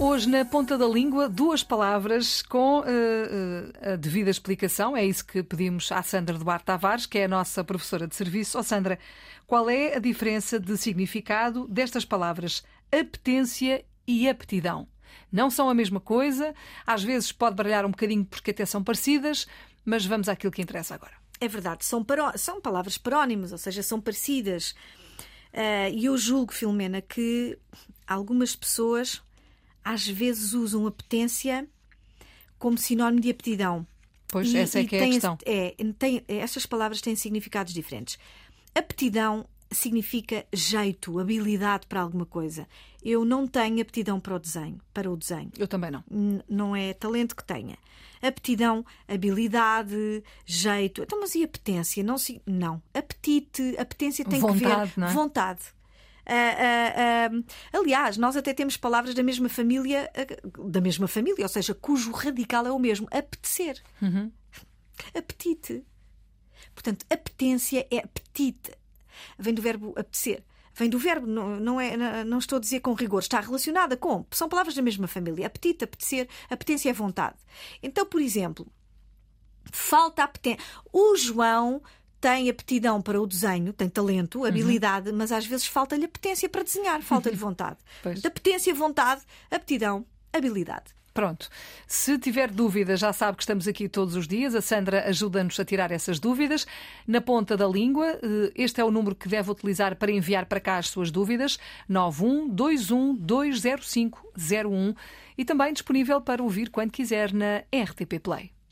Hoje, na ponta da língua, duas palavras com uh, uh, a devida explicação. É isso que pedimos à Sandra Duarte Tavares, que é a nossa professora de serviço. Oh, Sandra, qual é a diferença de significado destas palavras apetência e aptidão? Não são a mesma coisa, às vezes pode baralhar um bocadinho porque até são parecidas, mas vamos àquilo que interessa agora. É verdade, são, são palavras parónimas, ou seja, são parecidas. Uh, e eu julgo, Filomena, que algumas pessoas às vezes usam apetência como sinónimo de aptidão. Pois, e, essa é que é a questão. É, tem, estas palavras têm significados diferentes. Aptidão significa jeito, habilidade para alguma coisa. Eu não tenho aptidão para o desenho, para o desenho. Eu também não. N não é talento que tenha. Aptidão, habilidade, jeito. Então, mas e apetência? Não, não. apetite, apetência tem vontade, que ver é? vontade. Uh, uh, aliás, nós até temos palavras da mesma família, da mesma família, ou seja, cujo radical é o mesmo, apetecer. Uhum. Apetite. Portanto, apetência é apetite. Vem do verbo apetecer. Vem do verbo, não, não, é, não estou a dizer com rigor, está relacionada com. São palavras da mesma família. Apetite, apetecer, apetência é vontade. Então, por exemplo, falta apetência. O João tem aptidão para o desenho, tem talento, uhum. habilidade, uhum. mas às vezes falta-lhe apetência para desenhar, falta-lhe vontade. Pois. apetência, vontade, aptidão, habilidade. Pronto. Se tiver dúvidas, já sabe que estamos aqui todos os dias. A Sandra ajuda-nos a tirar essas dúvidas. Na ponta da língua, eh, este é o número que deve utilizar para enviar para cá as suas dúvidas: 912120501 e também disponível para ouvir quando quiser na RTP Play.